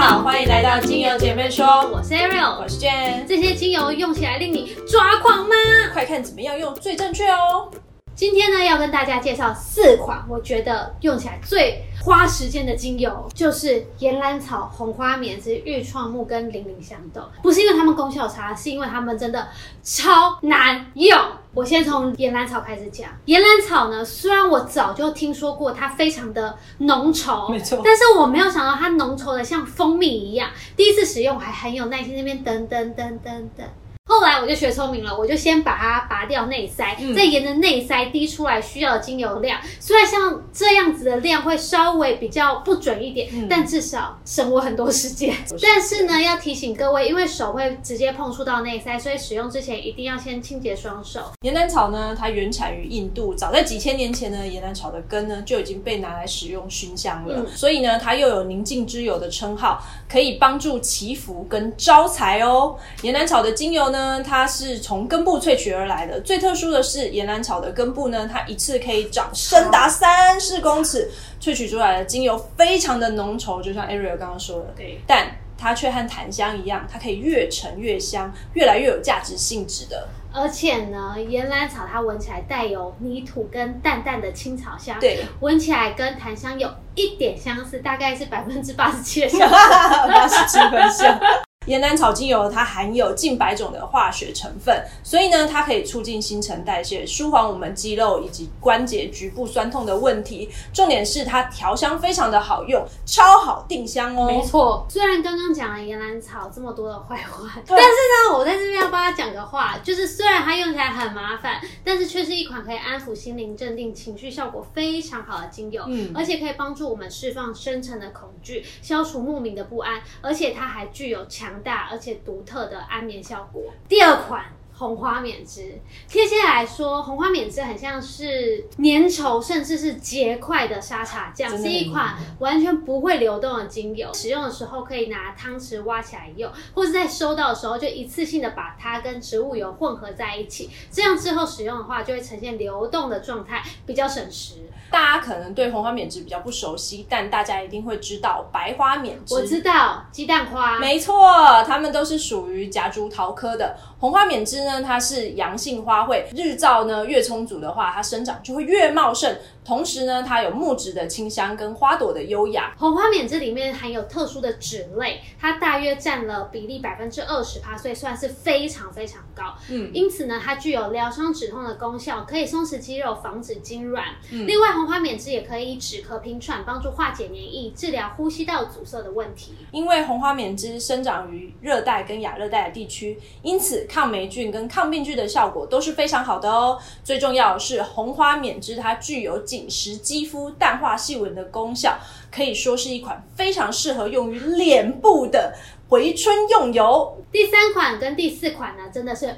好，欢迎来到精油姐妹说，我是 Ariel，我是 Jane。这些精油用起来令你抓狂吗？快看怎么样用最正确哦！今天呢，要跟大家介绍四款我觉得用起来最花时间的精油，就是岩兰草、红花棉之愈创木跟零陵香豆。不是因为它们功效差，是因为它们真的超难用。我先从岩兰草开始讲。岩兰草呢，虽然我早就听说过它非常的浓稠，没错但是我没有想到它浓稠的像蜂蜜一样。第一次使用我还很有耐心，那边等等等等等。后来我就学聪明了，我就先把它拔掉内塞，嗯再沿着内塞滴出来需要的精油量。虽然像这样子的量会稍微比较不准一点，嗯但至少省我很多时间。但是呢，要提醒各位，因为手会直接碰触到内塞，所以使用之前一定要先清洁双手。岩兰草呢，它原产于印度，早在几千年前呢，岩兰草的根呢就已经被拿来使用熏香了，嗯所以呢，它又有宁静之友的称号，可以帮助祈福跟招财哦。岩兰草的精油呢，它是从根部萃取而来的，最特殊的是岩兰草的根部呢，它一次可以长深达三四公尺，萃取出来的精油非常的浓稠，就像 Ariel 刚刚说的，对，但它却和檀香一样，它可以越陈越香，越来越有价值性质的。而且呢，岩兰草它闻起来带有泥土跟淡淡的青草香，对，闻起来跟檀香有一点相似，大概是百分之八十七的相似。八十七分像。岩兰草精油它含有近百种的化学成分，所以呢，它可以促进新陈代谢，舒缓我们肌肉以及关节局部酸痛的问题。重点是它调香非常的好用，超好定香哦。没错，虽然刚刚讲了岩兰草这么多的坏话，但是呢，我在这边要帮他讲个话，就是虽然它用起来很麻烦，但是却是一款可以安抚心灵、镇定情绪效果非常好的精油，嗯而且可以帮助我们释放深层的恐惧，消除莫名的不安，而且它还具有强大而且独特的安眠效果。第二款。红花缅汁，贴切来说，红花缅汁很像是粘稠甚至是结块的沙茶酱，是一款完全不会流动的精油。使用的时候可以拿汤匙挖起来用，或是在收到的时候就一次性的把它跟植物油混合在一起，这样之后使用的话就会呈现流动的状态，比较省时。大家可能对红花缅汁比较不熟悉，但大家一定会知道白花缅汁。我知道鸡蛋花，没错，它们都是属于夹竹桃科的。红花缅汁呢，它是阳性花卉，日照呢越充足的话，它生长就会越茂盛。同时呢，它有木质的清香跟花朵的优雅。红花缅汁里面含有特殊的脂类，它大约占了比例百分之二十趴，所以算是非常非常高。嗯，因此呢，它具有疗伤止痛的功效，可以松弛肌肉，防止痉挛。嗯另外，红花缅汁也可以止咳平喘，帮助化解黏液，治疗呼吸道阻塞的问题。因为红花缅汁生长于热带跟亚热带的地区，因此抗霉菌跟抗病菌的效果都是非常好的哦。最重要的是，红花缅汁它具有紧紧实肌肤、淡化细纹的功效，可以说是一款非常适合用于脸部的回春用油。第三款跟第四款呢，真的是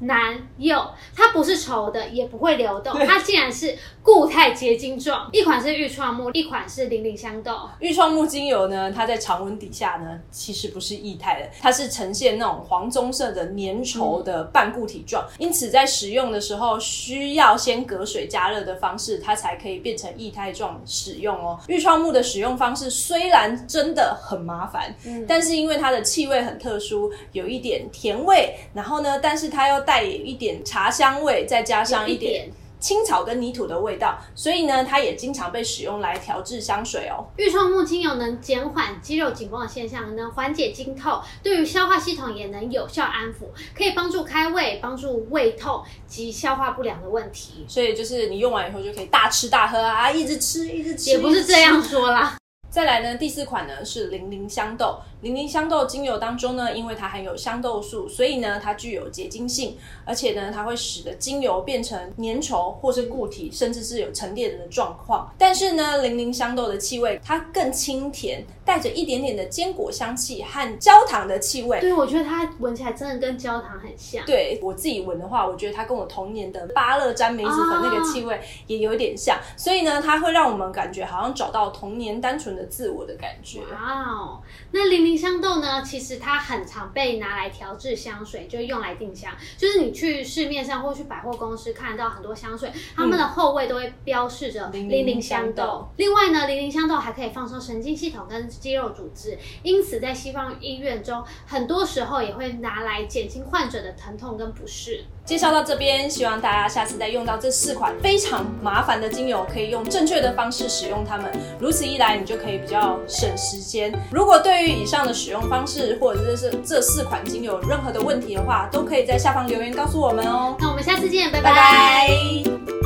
爆难用，它不是稠的，也不会流动，它竟然是固态结晶状。一款是玉创木，一款是零零香豆。玉创木精油呢，它在常温底下呢，其实不是液态的，它是呈现那种黄棕色的粘稠的半固体状，因此在使用的时候需要先隔水加热的方式，它才可以变成液态状使用哦。玉创木的使用方式虽然真的很麻烦，嗯但是因为它的气味很特殊，有一点甜味，然后呢，但是它又带有一点茶香味，再加上一点青草跟泥土的味道，所以呢，它也经常被使用来调制香水哦。玉创木精油能减缓肌肉紧绷的现象，能缓解经痛，对于消化系统也能有效安抚，可以帮助开胃，帮助胃痛及消化不良的问题。所以就是你用完以后就可以大吃大喝啊，一直吃一直吃，也不是这样说啦，再来呢，第四款呢是零零香豆。零零香豆精油当中呢，因为它含有香豆素，所以呢它具有结晶性，而且呢它会使得精油变成粘稠或是固体，甚至是有沉淀的状况。但是呢，零零香豆的气味它更清甜，带着一点点的坚果香气和焦糖的气味。对我觉得它闻起来真的跟焦糖很像。对我自己闻的话，我觉得它跟我童年的芭乐沾梅子粉那个气味也有点像，所以呢，它会让我们感觉好像找到童年单纯的自我的感觉。哇哦，那零陵陵香豆呢，其实它很常被拿来调制香水，就用来定香。就是你去市面上或去百货公司看到很多香水，它们的后味都会标示着零零香豆。另外呢，零零香豆还可以放松神经系统跟肌肉组织，因此在西方医院中，很多时候也会拿来减轻患者的疼痛跟不适。介绍到这边，希望大家下次再用到这四款非常麻烦的精油，可以用正确的方式使用它们。如此一来，你就可以比较省时间。如果对于以上的使用方式，或者是这四款精油有任何的问题的话，都可以在下方留言告诉我们哦。那我们下次见，拜拜拜